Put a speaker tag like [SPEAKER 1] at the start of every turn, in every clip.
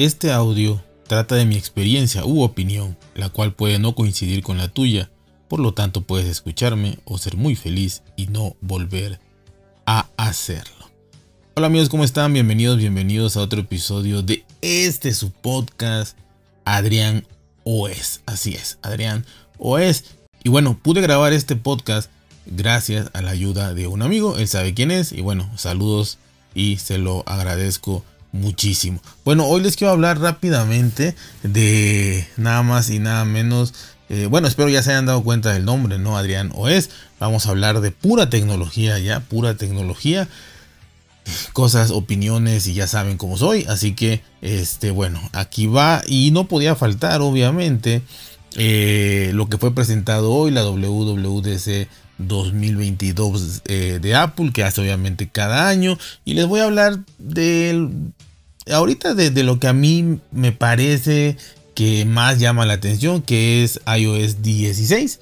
[SPEAKER 1] Este audio trata de mi experiencia u opinión, la cual puede no coincidir con la tuya, por lo tanto puedes escucharme o ser muy feliz y no volver a hacerlo. Hola amigos, ¿cómo están? Bienvenidos, bienvenidos a otro episodio de este su podcast, Adrián Oes. Así es, Adrián Oes. Y bueno, pude grabar este podcast gracias a la ayuda de un amigo, él sabe quién es, y bueno, saludos y se lo agradezco muchísimo. Bueno, hoy les quiero hablar rápidamente de nada más y nada menos. Eh, bueno, espero ya se hayan dado cuenta del nombre, ¿no? Adrián Oes. Vamos a hablar de pura tecnología ya, pura tecnología. Cosas, opiniones y ya saben cómo soy. Así que, este, bueno, aquí va. Y no podía faltar, obviamente, eh, lo que fue presentado hoy, la WWDC 2022 eh, de Apple, que hace obviamente cada año. Y les voy a hablar de ahorita de, lo que a mí me parece que más llama la atención, que es iOS 16.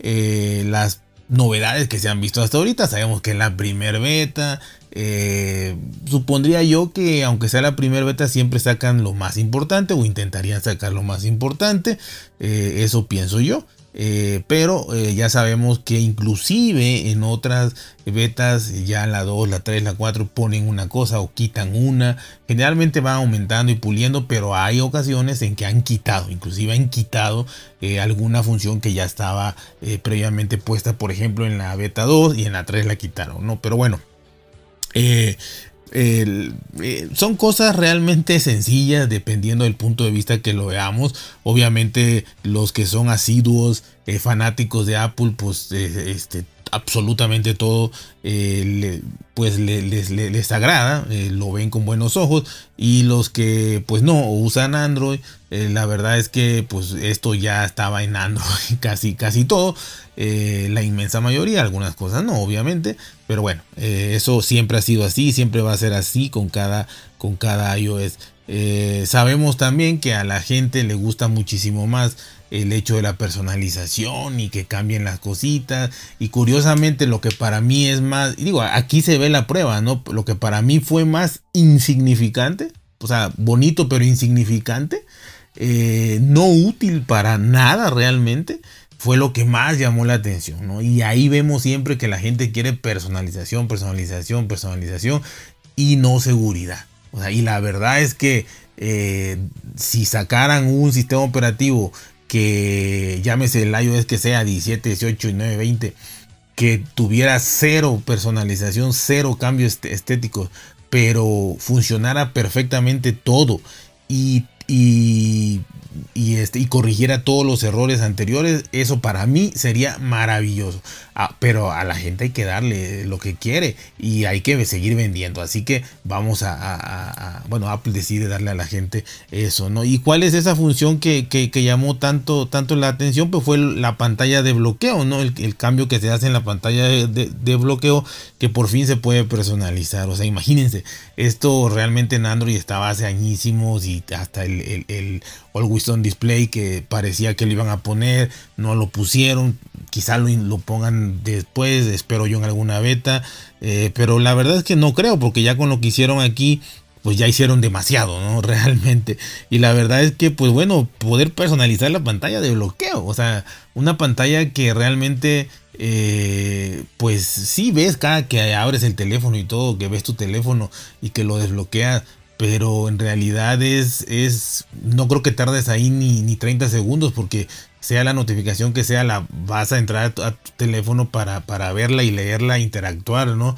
[SPEAKER 1] Eh, las novedades que se han visto hasta ahorita, sabemos que en la primer beta, eh, supondría yo que aunque sea la primera beta siempre sacan lo más importante o intentarían sacar lo más importante, eso pienso yo. Eh, pero eh, ya sabemos que inclusive en otras betas, ya la 2, la 3, la 4 ponen una cosa o quitan una. Generalmente van aumentando y puliendo, pero hay ocasiones en que han quitado, inclusive han quitado eh, alguna función que ya estaba previamente puesta, por ejemplo en la beta 2 y en la 3 la quitaron, ¿no? Pero bueno. Son cosas realmente sencillas dependiendo del punto de vista que lo veamos. Obviamente los que son asiduos, eh, fanáticos de Apple, pues eh, este, absolutamente todo pues les, les, agrada, lo ven con buenos ojos y los que pues no usan Android, la verdad es que pues esto ya estaba en Android casi casi todo, la inmensa mayoría, algunas cosas no obviamente, pero bueno, eh, eso siempre ha sido así, siempre va a ser así con cada, con cada iOS. Eh, sabemos también que a la gente le gusta muchísimo más el hecho de la personalización y que cambien las cositas. Y curiosamente lo que para mí es más, digo, aquí se ve la prueba, ¿no? Lo que para mí fue más insignificante, o sea, bonito pero insignificante, eh, no útil para nada realmente, fue lo que más llamó la atención, ¿no? Y ahí vemos siempre que la gente quiere personalización, personalización, personalización y no seguridad. O sea, y la verdad es que eh, si sacaran un sistema operativo que llámese el iOS que sea 17, 18 y 9, 20, que tuviera cero personalización, cero cambios estéticos, pero funcionara perfectamente todo y, y y, este, y corrigiera todos los errores anteriores, eso para mí sería maravilloso. Ah, pero a la gente hay que darle lo que quiere y hay que seguir vendiendo. Así que vamos a, bueno, Apple decide darle a la gente eso, ¿no? ¿Y cuál es esa función que, llamó tanto, tanto la atención? Pues fue la pantalla de bloqueo, ¿no? El, cambio que se hace en la pantalla de, bloqueo que por fin se puede personalizar. O sea, imagínense, esto realmente en Android estaba hace añísimos y hasta el, el, el Always On Display que parecía que lo iban a poner, no lo pusieron quizá lo, pongan después, espero yo en alguna beta, eh, pero la verdad es que no creo, porque ya con lo que hicieron aquí, pues ya hicieron demasiado, ¿no? Realmente. Y la verdad es que, pues bueno, poder personalizar la pantalla de bloqueo, o sea, una pantalla que realmente, eh, pues sí ves cada que abres el teléfono y todo, que ves tu teléfono y que lo desbloqueas, pero en realidad es, es no creo que tardes ahí ni, ni 30 segundos porque sea la notificación que sea, la vas a entrar a tu, teléfono para, para verla y leerla, interactuar, ¿no?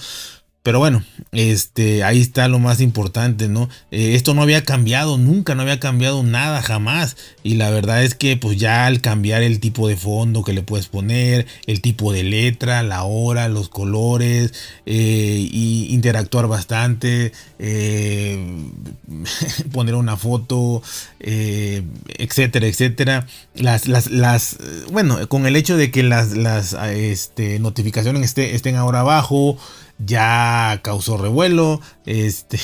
[SPEAKER 1] Pero bueno, este, ahí está lo más importante, ¿no? Eh, esto no había cambiado, nunca, no había cambiado nada, jamás. Y la verdad es que pues ya al cambiar el tipo de fondo que le puedes poner, el tipo de letra, la hora, los colores, eh, y interactuar bastante, eh, poner una foto, etcétera, etcétera. Las, las, las, bueno, con el hecho de que las, las este, notificaciones estén ahora abajo, ya causó revuelo, este,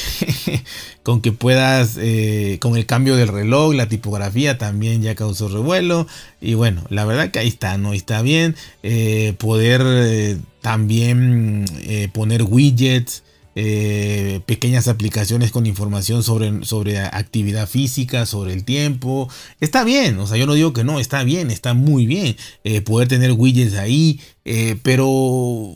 [SPEAKER 1] con que puedas, eh, con el cambio del reloj, la tipografía también ya causó revuelo, y bueno, la verdad que ahí está, ¿no? Está bien, eh, poder eh, también poner widgets, eh, pequeñas aplicaciones con información sobre, sobre actividad física, sobre el tiempo. Está bien, o sea, yo no digo que no, está bien, está muy bien eh, poder tener widgets ahí, eh, pero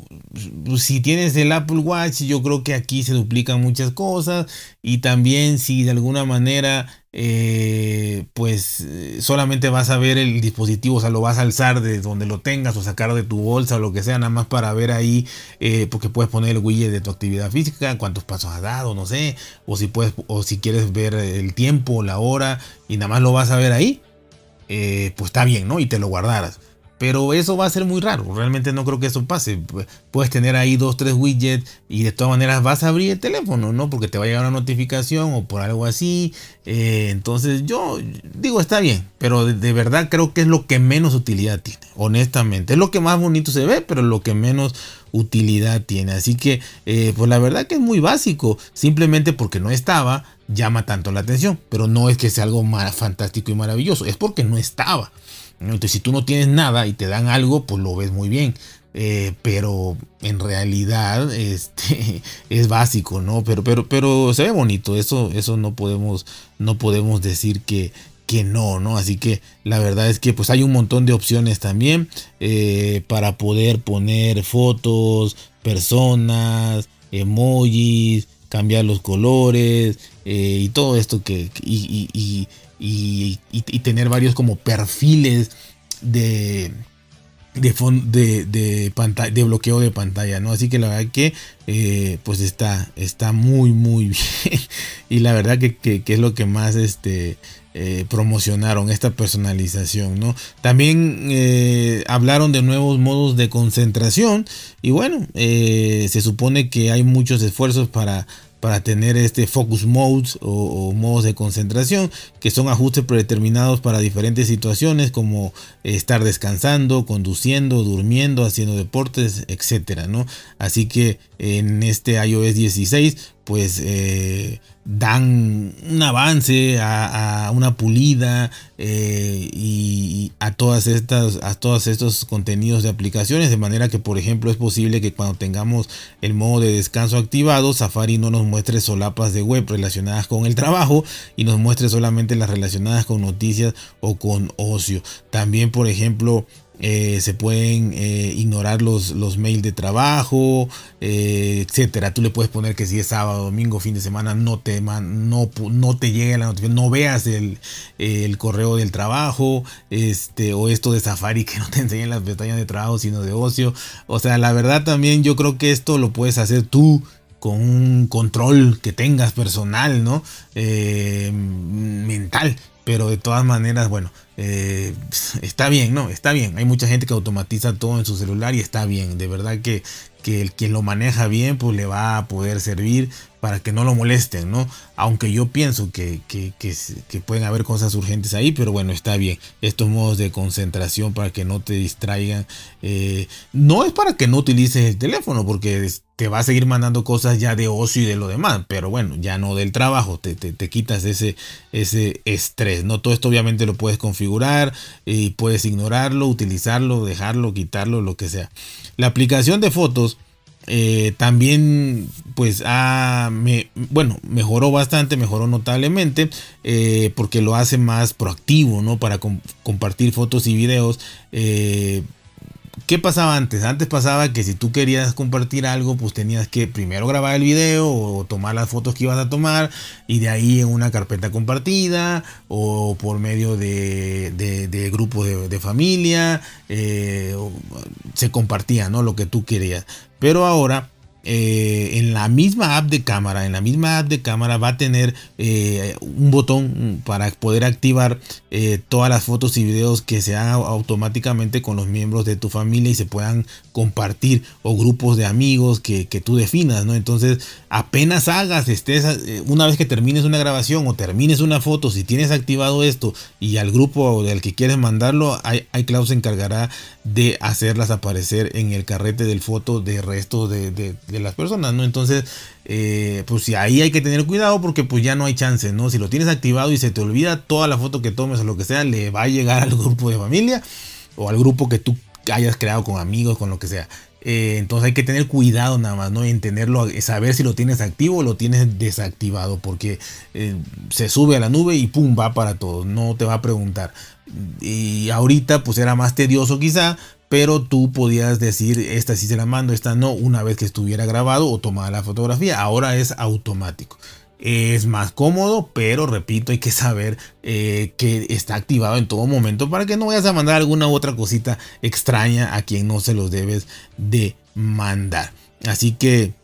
[SPEAKER 1] si tienes el Apple Watch, yo creo que aquí se duplican muchas cosas y también si de alguna manera eh, pues solamente vas a ver el dispositivo, o sea, lo vas a alzar de donde lo tengas o sacar de tu bolsa o lo que sea, nada más para ver ahí, eh, porque puedes poner el widget de tu actividad física, cuántos pasos has dado, no sé, o si puedes, o si quieres ver el tiempo, la hora y nada más lo vas a ver ahí, pues está bien, ¿no? Y te lo guardarás. Pero eso va a ser muy raro. Realmente no creo que eso pase. Puedes tener ahí dos, tres widgets y de todas maneras vas a abrir el teléfono, ¿no? Porque te va a llegar una notificación o por algo así. Eh, entonces yo digo, está bien. Pero de, verdad creo que es lo que menos utilidad tiene. Honestamente. Es lo que más bonito se ve, pero lo que menos utilidad tiene. Así que, eh, pues la verdad que es muy básico. Simplemente porque no estaba, llama tanto la atención. Pero no es que sea algo más fantástico y maravilloso. Es porque no estaba. Entonces, si tú no tienes nada y te dan algo, pues lo ves muy bien. Eh, pero en realidad este, es básico, ¿no? Pero, pero, pero se ve bonito. Eso, eso no podemos, no podemos decir que, que no, ¿no? Así que la verdad es que pues hay un montón de opciones también eh, para poder poner fotos, personas, emojis, cambiar los colores eh, y todo esto que y, tener varios como perfiles de, de, de, pantalla, de bloqueo de pantalla, ¿no? Así que la verdad que eh, pues está, está muy, muy bien. y la verdad que, es lo que más este, eh, promocionaron, esta personalización, ¿no? También eh, hablaron de nuevos modos de concentración. Y bueno, se supone que hay muchos esfuerzos para para tener este focus modes o, modos de concentración que son ajustes predeterminados para diferentes situaciones como estar descansando, conduciendo, durmiendo, haciendo deportes, etcétera, ¿no? Así que en este iOS 16 pues eh, dan un avance a, una pulida eh, y, a todas estas a todos estos contenidos de aplicaciones de manera que por ejemplo es posible que cuando tengamos el modo de descanso activado Safari no nos muestre solapas de web relacionadas con el trabajo y nos muestre solamente las relacionadas con noticias o con ocio. También por ejemplo eh, se pueden eh, ignorar los, los mails de trabajo, eh, etcétera. Tú le puedes poner que si es sábado, domingo, fin de semana, no te, no, no te llegue la notificación, no veas el, correo del trabajo, este, o esto de Safari que no te enseñen las pestañas de trabajo, sino de ocio. O sea, la verdad también yo creo que esto lo puedes hacer tú con un control que tengas personal, ¿no? mental. Pero de todas maneras, bueno, eh, está bien, ¿no? Está bien. Hay mucha gente que automatiza todo en su celular y está bien. De verdad que, que el quien lo maneja bien, pues le va a poder servir para que no lo molesten, ¿no? Aunque yo pienso que, que, pueden haber cosas urgentes ahí, pero bueno, está bien. Estos modos de concentración para que no te distraigan. Eh, no es para que no utilices el teléfono, porque te va a seguir mandando cosas ya de ocio y de lo demás, pero bueno, ya no del trabajo, te, te, quitas ese, ese estrés, ¿no? Todo esto obviamente lo puedes configurar y puedes ignorarlo, utilizarlo, dejarlo, quitarlo, lo que sea. La aplicación de fotos eh, también pues me, bueno mejoró bastante mejoró notablemente eh, porque lo hace más proactivo no para compartir fotos y videos eh, ¿Qué pasaba antes? Antes pasaba que si tú querías compartir algo, pues tenías que primero grabar el video o tomar las fotos que ibas a tomar y de ahí en una carpeta compartida o por medio de, de, grupos de, familia se compartía ¿no? lo que tú querías. Pero ahora eh, en la misma app de cámara, en la misma app de cámara va a tener eh, un botón para poder activar eh, todas las fotos y videos que se hagan automáticamente con los miembros de tu familia y se puedan compartir o grupos de amigos que, tú definas, ¿no? Entonces, apenas hagas, estés, una vez que termines una grabación o termines una foto, si tienes activado esto y al grupo del que quieres mandarlo, iCloud se encargará de hacerlas aparecer en el carrete del foto de resto de de las personas, ¿no? Entonces, eh, pues ahí hay que tener cuidado porque pues ya no hay chance, ¿no? Si lo tienes activado y se te olvida toda la foto que tomes o lo que sea, le va a llegar al grupo de familia o al grupo que tú hayas creado con amigos, con lo que sea. Eh, entonces hay que tener cuidado nada más, ¿no? En tenerlo, saber si lo tienes activo o lo tienes desactivado, porque eh, se sube a la nube y pum, va para todos, no te va a preguntar. Y ahorita pues era más tedioso quizá, pero tú podías decir esta sí se la mando, esta no, una vez que estuviera grabado o tomada la fotografía. Ahora es automático. Es más cómodo, pero repito, hay que saber eh, que está activado en todo momento para que no vayas a mandar alguna otra cosita extraña a quien no se los debes de mandar. Así que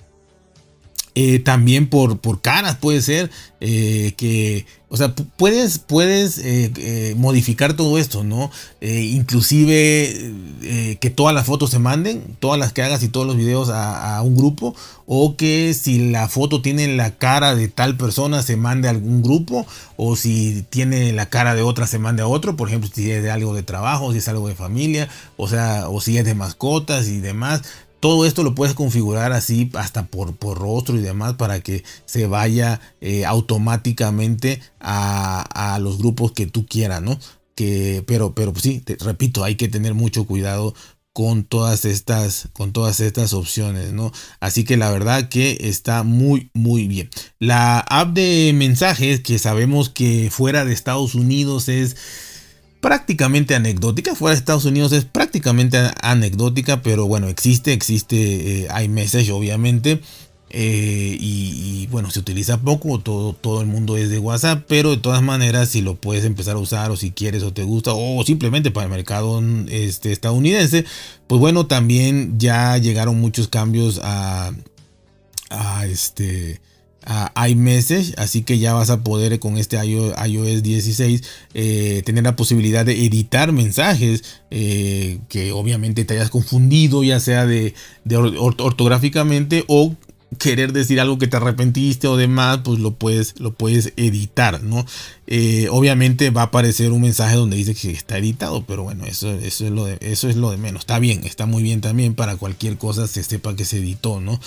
[SPEAKER 1] eh, también por, por caras puede ser eh, que, o sea, puedes, puedes eh, modificar todo esto, ¿no? inclusive que todas las fotos se manden, todas las que hagas y todos los videos a, un grupo, o que si la foto tiene la cara de tal persona se mande a algún grupo, o si tiene la cara de otra se mande a otro, por ejemplo, si es de algo de trabajo, si es algo de familia, o sea, o si es de mascotas y demás, todo esto lo puedes configurar así hasta por, por rostro y demás para que se vaya eh, automáticamente a, los grupos que tú quieras, ¿no? Que, pero, pero pues sí, te repito, hay que tener mucho cuidado con todas estas con todas estas opciones no así que la verdad que está muy muy bien la app de mensajes que sabemos que fuera de Estados Unidos es prácticamente anecdótica. Fuera de Estados Unidos es prácticamente anecdótica, pero bueno, existe, existe eh, iMessage obviamente. Eh, y, bueno, se utiliza poco, todo, todo el mundo es de WhatsApp, pero de todas maneras, si lo puedes empezar a usar o si quieres o te gusta, o simplemente para el mercado este, estadounidense, pues bueno, también ya llegaron muchos cambios a, a este a iMessage, así que ya vas a poder con este iOS 16 eh, tener la posibilidad de editar mensajes eh, que obviamente te hayas confundido, ya sea de, ortográficamente o querer decir algo que te arrepentiste o demás, pues lo puedes, lo puedes editar, ¿no? Eh, obviamente va a aparecer un mensaje donde dice que está editado, pero bueno, eso, eso, es lo de, eso es lo de menos. Está bien, está muy bien también para cualquier cosa se sepa que se editó, ¿no?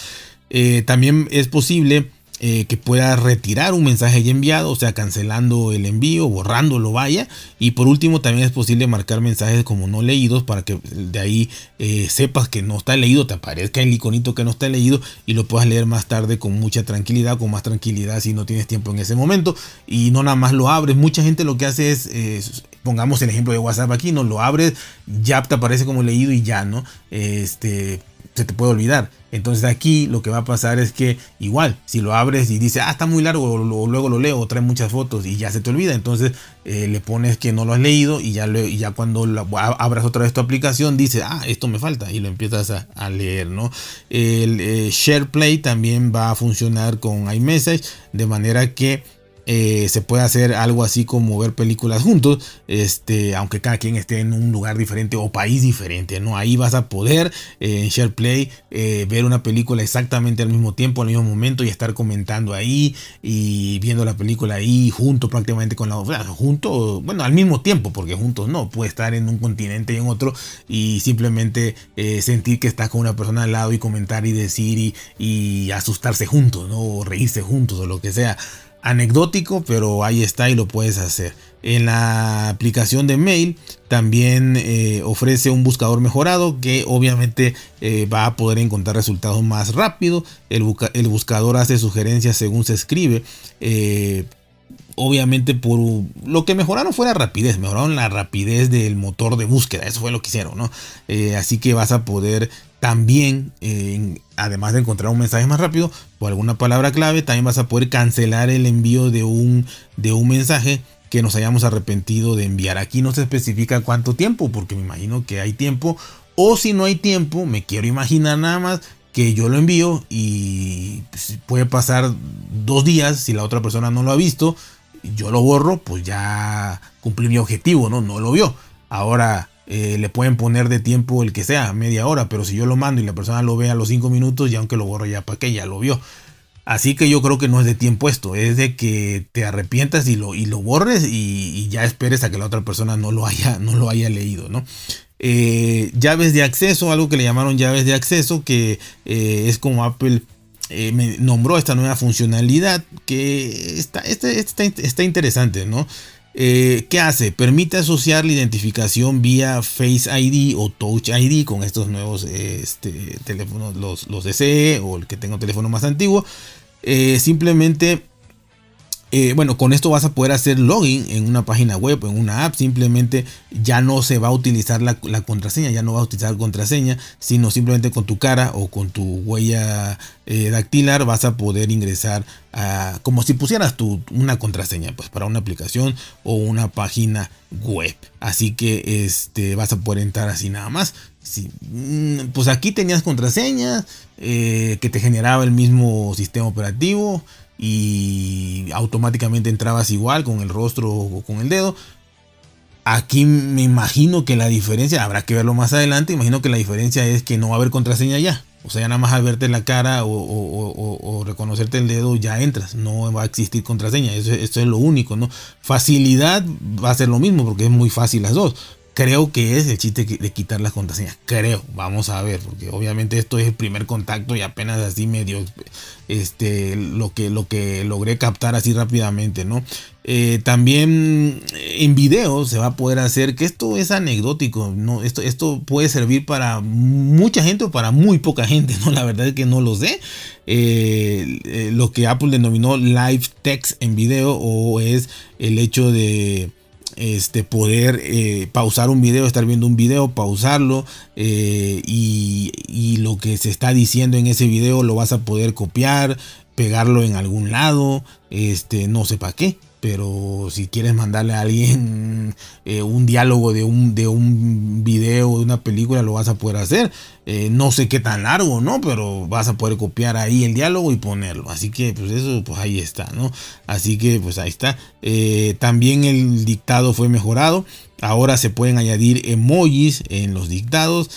[SPEAKER 1] también es posible eh, que pueda retirar un mensaje ya enviado, o sea, cancelando el envío, borrándolo, vaya. Y por último, también es posible marcar mensajes como no leídos para que de ahí eh, sepas que no está leído, te aparezca el iconito que no está leído y lo puedas leer más tarde con mucha tranquilidad, con más tranquilidad si no tienes tiempo en ese momento. Y no nada más lo abres. Mucha gente lo que hace es, pongamos el ejemplo de WhatsApp aquí, no lo abres, ya te aparece como leído y ya, ¿no? Este se te puede olvidar. Entonces aquí lo que va a pasar es que igual, si lo abres y dice, ah, está muy largo, o luego lo leo, o trae muchas fotos y ya se te olvida. Entonces eh, le pones que no lo has leído y ya, cuando abras otra vez tu aplicación dice, ah, esto me falta y lo empiezas a, leer, ¿no? El eh, SharePlay también va a funcionar con iMessage de manera que eh, se puede hacer algo así como ver películas juntos, este, aunque cada quien esté en un lugar diferente o país diferente, ¿no? Ahí vas a poder eh, en SharePlay eh, ver una película exactamente al mismo tiempo, al mismo momento y estar comentando ahí y viendo la película ahí junto prácticamente con la otra, junto, bueno, al mismo tiempo, porque juntos no, puede estar en un continente y en otro y simplemente sentir que estás con una persona al lado y comentar y decir y, asustarse juntos, ¿no? O reírse juntos o lo que sea anecdótico, pero ahí está y lo puedes hacer. En la aplicación de mail también eh, ofrece un buscador mejorado que obviamente eh, va a poder encontrar resultados más rápido. El, buscador hace sugerencias según se escribe. Eh, obviamente por lo que mejoraron fue la rapidez, mejoraron la rapidez del motor de búsqueda, eso fue lo que hicieron, ¿no? así que vas a poder también, además de encontrar un mensaje más rápido o alguna palabra clave, también vas a poder cancelar el envío de un, de un mensaje que nos hayamos arrepentido de enviar. Aquí no se especifica cuánto tiempo, porque me imagino que hay tiempo. O si no hay tiempo, me quiero imaginar nada más que yo lo envío y pues, puede pasar dos días si la otra persona no lo ha visto. Yo lo borro, pues ya cumplí mi objetivo, ¿no? No lo vio. Ahora eh, le pueden poner de tiempo el que sea, media hora, pero si yo lo mando y la persona lo ve a los 5 minutos, ya aunque lo borro ya para que ya lo vio. Así que yo creo que no es de tiempo esto, es de que te arrepientas y lo, y lo borres y, ya esperes a que la otra persona no lo haya, no lo haya leído, ¿no? Eh, llaves de acceso, algo que le llamaron llaves de acceso, que eh, es como Apple nombró esta nueva funcionalidad que está, está, está, está interesante, ¿no? Eh, ¿Qué hace? Permite asociar la identificación vía Face ID o Touch ID con estos nuevos este, teléfonos, los, los DCE o el que tenga un teléfono más antiguo. Eh, simplemente eh, bueno, con esto vas a poder hacer login en una página web, en una app. Simplemente ya no se va a utilizar la, contraseña, ya no va a utilizar contraseña, sino simplemente con tu cara o con tu huella eh, dactilar vas a poder ingresar a, como si pusieras tu, una contraseña, pues para una aplicación o una página web. Así que este, vas a poder entrar así nada más. Mm, pues aquí tenías contraseña eh, que te generaba el mismo sistema operativo y automáticamente entrabas igual con el rostro o con el dedo. Aquí me imagino que la diferencia, habrá que verlo más adelante, imagino que la diferencia es que no va a haber contraseña ya. O sea, ya nada más al verte la cara o, reconocerte el dedo ya entras. No va a existir contraseña. Eso, es lo único, ¿no? Facilidad va a ser lo mismo porque es muy fácil las dos creo que es el chiste de quitar las contraseñas. Creo, vamos a ver, porque obviamente esto es el primer contacto y apenas así medio este, lo, que, lo que logré captar así rápidamente, ¿no? Eh, también en video se va a poder hacer que esto es anecdótico, ¿no? Esto, esto puede servir para mucha gente o para muy poca gente, ¿no? La verdad es que no lo sé. Eh, eh, lo que Apple denominó live text en video o es el hecho de este, poder eh, pausar un video, estar viendo un video, pausarlo eh, y, y, lo que se está diciendo en ese video lo vas a poder copiar, pegarlo en algún lado, este, no sé para qué. Pero si quieres mandarle a alguien eh, un diálogo de un, de un video, de una película, lo vas a poder hacer. Eh, no sé qué tan largo, ¿no? Pero vas a poder copiar ahí el diálogo y ponerlo. Así que, pues eso, pues ahí está, ¿no? Así que, pues ahí está. Eh, también el dictado fue mejorado. Ahora se pueden añadir emojis en los dictados,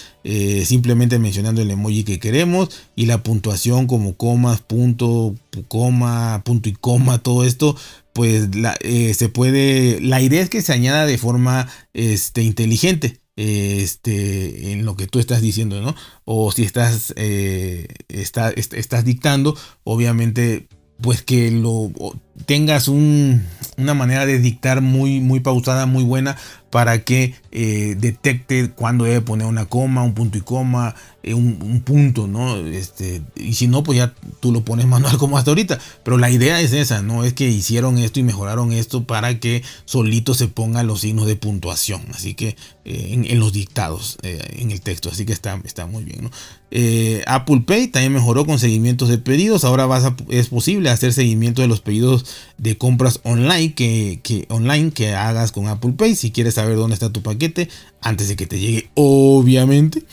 [SPEAKER 1] simplemente mencionando el emoji que queremos y la puntuación como comas, punto, coma, punto y coma, todo esto pues la, eh, se puede, la idea es que se añada de forma este, inteligente. Este, en lo que tú estás diciendo, ¿no? O si estás, eh, estás dictando, obviamente, pues que lo tengas un, una manera de dictar muy, muy pausada, muy buena, para que eh, detecte cuándo debe poner una coma, un punto y coma, eh, un, punto, ¿no? Este, y si no, pues ya tú lo pones manual como hasta ahorita. Pero la idea es esa, ¿no? Es que hicieron esto y mejoraron esto para que solito se pongan los signos de puntuación. Así que eh, en, los dictados, en el texto. Así que está, está muy bien. Apple Pay también mejoró con seguimientos de pedidos. Ahora vas es posible hacer seguimiento de los pedidos de compras online que, que, online que hagas con Apple Pay. Si quieres saber dónde está tu paquete antes de que te llegue, obviamente,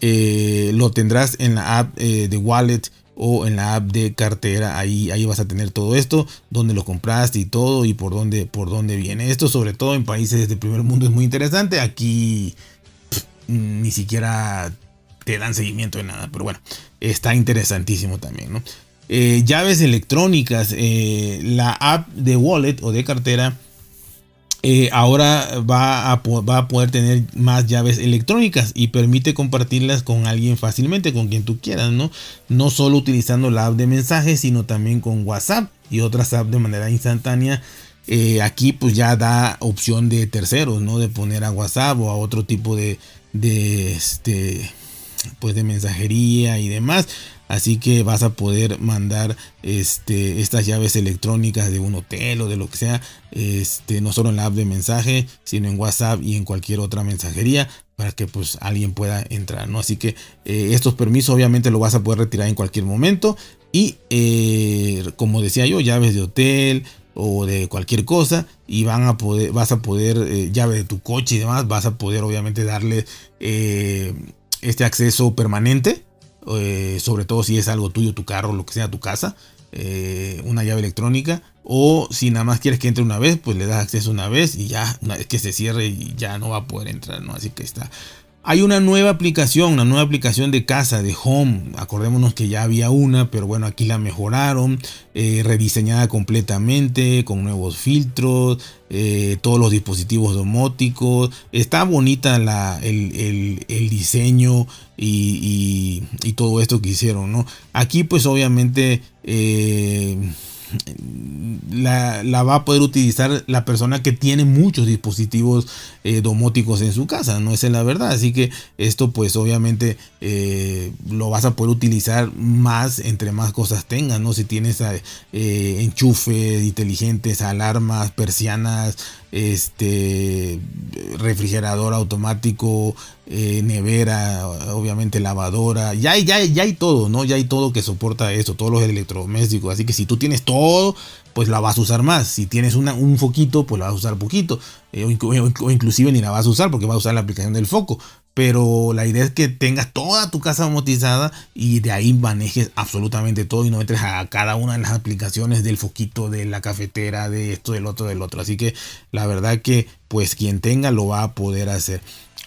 [SPEAKER 1] eh, lo tendrás en la app eh, de Wallet o en la app de cartera. Ahí, ahí vas a tener todo esto, donde lo compraste y todo y por dónde, por dónde viene. Esto sobre todo en países del primer mundo es muy interesante. Aquí ni siquiera te dan seguimiento de nada, pero bueno, está interesantísimo también, ¿no? Eh, llaves electrónicas, eh, la app de wallet o de cartera eh, ahora va a, poder tener más llaves electrónicas y permite compartirlas con alguien fácilmente, con quien tú quieras, ¿no? No solo utilizando la app de mensajes, sino también con WhatsApp y otras apps de manera instantánea. aquí pues ya da opción de terceros, ¿no? De poner a WhatsApp o a otro tipo de, de este, pues de mensajería y demás. Así que vas a poder mandar este, estas llaves electrónicas de un hotel o de lo que sea, este, no solo en la app de mensaje, sino en WhatsApp y en cualquier otra mensajería para que pues alguien pueda entrar, ¿no? Así que eh, estos permisos obviamente lo vas a poder retirar en cualquier momento y eh, como decía yo, llaves de hotel o de cualquier cosa y van a poder, vas a poder, eh, llave de tu coche y demás, vas a poder obviamente darle este acceso permanente eh, sobre todo si es algo tuyo, tu carro, lo que sea, tu casa, eh, una llave electrónica. O si nada más quieres que entre una vez, pues le das acceso una vez y ya, una vez que se cierre ya no va a poder entrar, ¿no? Así que está, hay una nueva aplicación, una nueva aplicación de casa, de home. Acordémonos que ya había una, pero bueno, aquí la mejoraron, eh, rediseñada completamente, con nuevos filtros, eh, todos los dispositivos domóticos. Está bonita la, el, diseño y, todo esto que hicieron, ¿no? Aquí pues obviamente... Eh, la, va a poder utilizar la persona que tiene muchos dispositivos eh, domóticos en su casa, no es la verdad. Así que esto pues obviamente eh, lo vas a poder utilizar más entre más cosas tengas, ¿no? Si tienes eh, enchufes inteligentes, alarmas, persianas, este refrigerador automático, nevera, obviamente lavadora, ya hay, ya, ya hay todo, ¿no? Ya hay todo que soporta esto, todos los electrodomésticos. Así que si tú tienes todo, pues la vas a usar más. Si tienes un foquito, pues la vas a usar poquito. Eh, o, inclusive ni la vas a usar porque vas a usar la aplicación del foco. Pero la idea es que tengas toda tu casa amortizada y de ahí manejes absolutamente todo y no entres a cada una de las aplicaciones del foquito, de la cafetera, de esto, del otro, del otro. Así que la verdad que pues quien tenga lo va a poder hacer.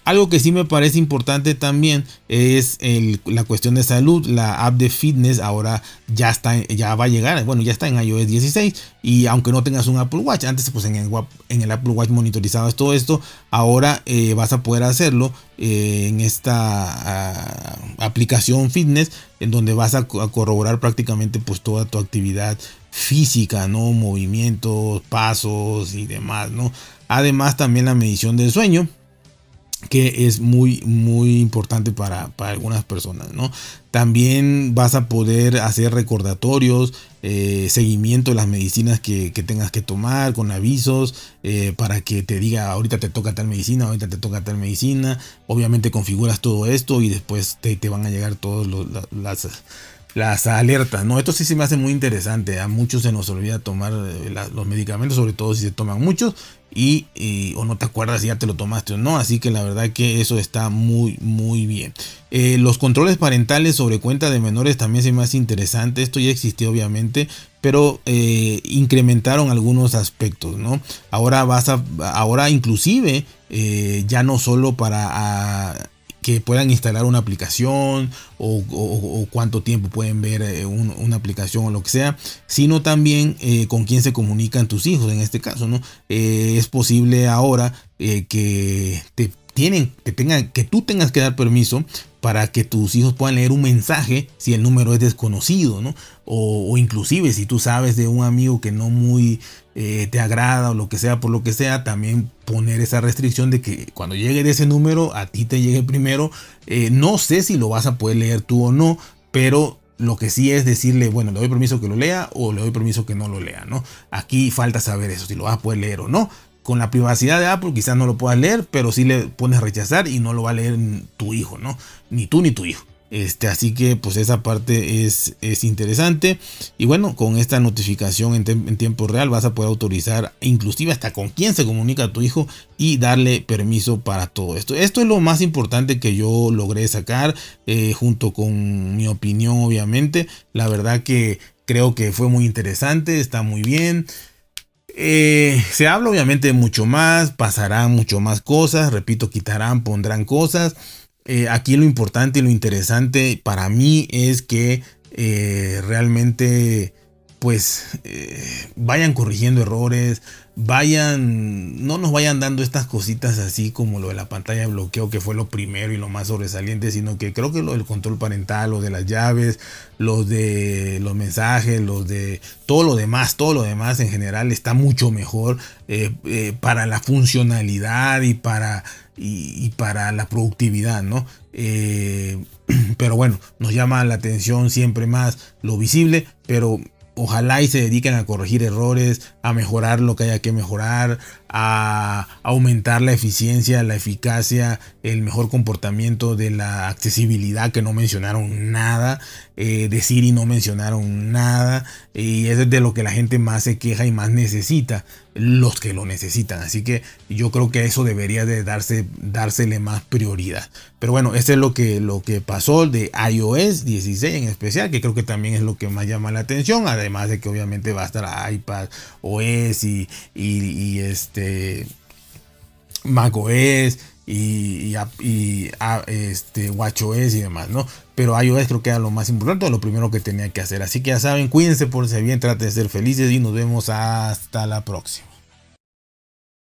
[SPEAKER 1] Algo que sí me parece importante también es la cuestión de salud. La app de fitness ahora ya está, ya va a llegar. Bueno, ya está en iOS 16. Y aunque no tengas un Apple Watch, antes pues en el, en el Apple Watch monitorizabas todo esto. Ahora eh, vas a poder hacerlo eh, en esta ah, aplicación fitness, en donde vas a, corroborar prácticamente pues toda tu actividad física, ¿no? Movimientos, pasos y demás, ¿no? Además también la medición del sueño que es muy muy importante para, algunas personas no también vas a poder hacer recordatorios eh, seguimiento de las medicinas que, tengas que tomar con avisos eh, para que te diga ahorita te toca tal medicina ahorita te toca tal medicina obviamente configuras todo esto y después te, van a llegar todas las las alertas, ¿no? Esto sí se me hace muy interesante. A muchos se nos olvida tomar eh, los medicamentos, sobre todo si se toman muchos y, o no te acuerdas si ya te lo tomaste o no. Así que la verdad que eso está muy, muy bien. Eh, los controles parentales sobre cuenta de menores también se me hace interesante. Esto ya existía obviamente, pero eh, incrementaron algunos aspectos, ¿no? Ahora vas a, ahora inclusive ya no solo para que puedan instalar una aplicación o, cuánto tiempo pueden ver eh, una aplicación o lo que sea, sino también eh, con quién se comunican tus hijos en este caso, ¿no? Eh, es posible ahora que te tienen, que tengan, que tú tengas que dar permiso para que tus hijos puedan leer un mensaje si el número es desconocido, ¿no? O, inclusive si tú sabes de un amigo que no muy te agrada o lo que sea, por lo que sea, también poner esa restricción de que cuando llegue de ese número a ti te llegue primero. no sé si lo vas a poder leer tú o no, pero lo que sí es decirle, bueno, le doy permiso que lo lea o le doy permiso que no lo lea, ¿no? Aquí falta saber eso, si lo vas a poder leer o no. Con la privacidad de Apple quizás no lo puedas leer, pero sí le pones rechazar y no lo va a leer tu hijo, ¿no? Ni tú ni tu hijo. Este, así que pues esa parte es, es interesante. Y bueno, con esta notificación en, tiempo real vas a poder autorizar inclusive hasta con quién se comunica tu hijo y darle permiso para todo esto. Esto es lo más importante que yo logré sacar eh, junto con mi opinión obviamente. La verdad que creo que fue muy interesante, está muy bien. Eh, se habla obviamente mucho más, pasarán mucho más cosas, repito, quitarán, pondrán cosas. Eh, aquí lo importante y lo interesante para mí es que eh, realmente pues vayan corrigiendo errores, vayan, no nos vayan dando estas cositas así como lo de la pantalla de bloqueo que fue lo primero y lo más sobresaliente, sino que creo que lo del control parental, lo de las llaves, los de los mensajes, los de todo lo demás, todo lo demás en general está mucho mejor eh, eh, para la funcionalidad y para, y, para la productividad, ¿no? Eh, pero bueno, nos llama la atención siempre más lo visible, pero ojalá y se dediquen a corregir errores, a mejorar lo que haya que mejorar, a aumentar la eficiencia, la eficacia, el mejor comportamiento de la accesibilidad que no mencionaron nada, eh, de Siri no mencionaron nada y es de lo que la gente más se queja y más necesita, los que lo necesitan. Así que yo creo que eso debería de darse, dársele más prioridad. Pero bueno, eso es lo que, lo que pasó de iOS 16 en especial, que creo que también es lo que más llama la atención, además de que obviamente va a estar iPad Y, este este, macOS y, y, y este, WatchOS y demás, ¿no? Pero iOS creo que era lo más importante, lo primero que tenía que hacer. Así que ya saben, cuídense, por ser bien, traten de ser felices y nos vemos hasta la próxima.